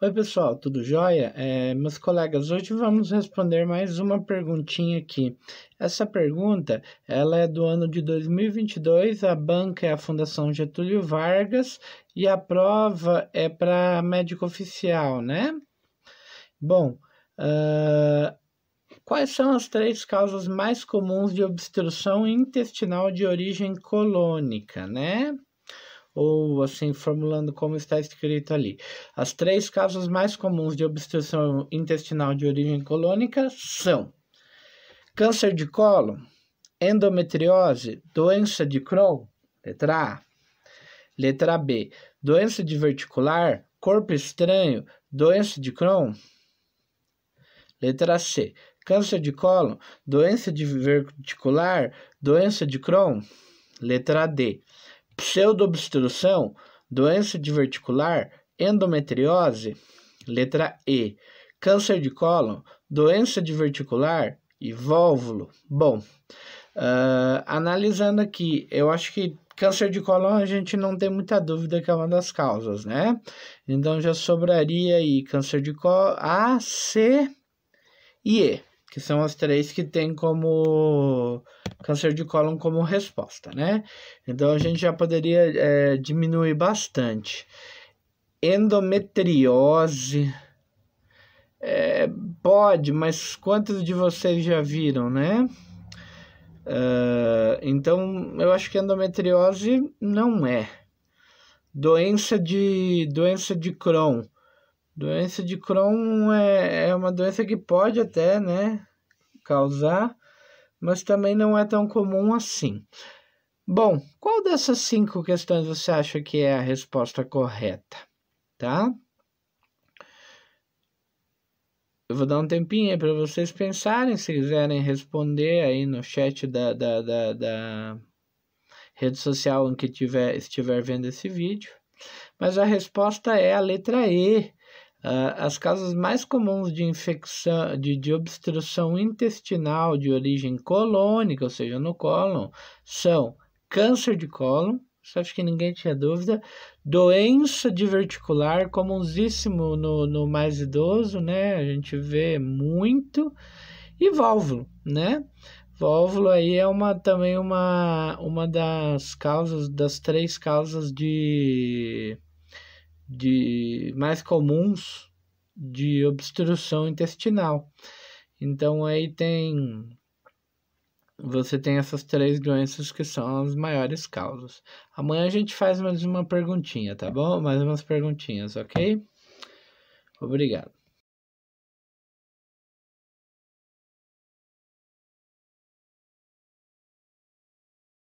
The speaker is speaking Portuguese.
Oi, pessoal, tudo jóia? É, meus colegas, hoje vamos responder mais uma perguntinha aqui. Essa pergunta, ela é do ano de 2022, a banca é a Fundação Getúlio Vargas e a prova é para médico oficial, né? Bom, uh, quais são as três causas mais comuns de obstrução intestinal de origem colônica, né? Ou assim, formulando como está escrito ali. As três causas mais comuns de obstrução intestinal de origem colônica são câncer de colo, endometriose, doença de Crohn, letra A. Letra B, doença diverticular, corpo estranho, doença de Crohn. Letra C, câncer de colo, doença diverticular, doença de Crohn. Letra D, pseudoobstrução, doença diverticular, endometriose, letra E, câncer de cólon, doença diverticular e vóvulo. Bom, uh, analisando aqui, eu acho que câncer de cólon a gente não tem muita dúvida que é uma das causas, né? Então já sobraria aí câncer de cólon A, C e E, que são as três que tem como câncer de cólon como resposta, né? Então a gente já poderia é, diminuir bastante. Endometriose. É, pode, mas quantos de vocês já viram, né? Uh, então eu acho que endometriose não é. Doença de doença de Crohn. Doença de Crohn é, é uma doença que pode até, né, causar mas também não é tão comum assim. Bom, qual dessas cinco questões você acha que é a resposta correta? Tá? Eu vou dar um tempinho aí para vocês pensarem, se quiserem responder aí no chat da, da, da, da rede social em que tiver, estiver vendo esse vídeo. Mas a resposta é a letra E. Uh, as causas mais comuns de infecção, de, de obstrução intestinal de origem colônica, ou seja, no cólon, são câncer de cólon, isso acho que ninguém tinha dúvida, doença diverticular, comunsíssimo no, no mais idoso, né? A gente vê muito, e válvulo, né? Válvulo aí é uma, também uma, uma das causas, das três causas de de mais comuns de obstrução intestinal. Então aí tem você tem essas três doenças que são as maiores causas. Amanhã a gente faz mais uma perguntinha, tá bom? Mais umas perguntinhas, ok? Obrigado.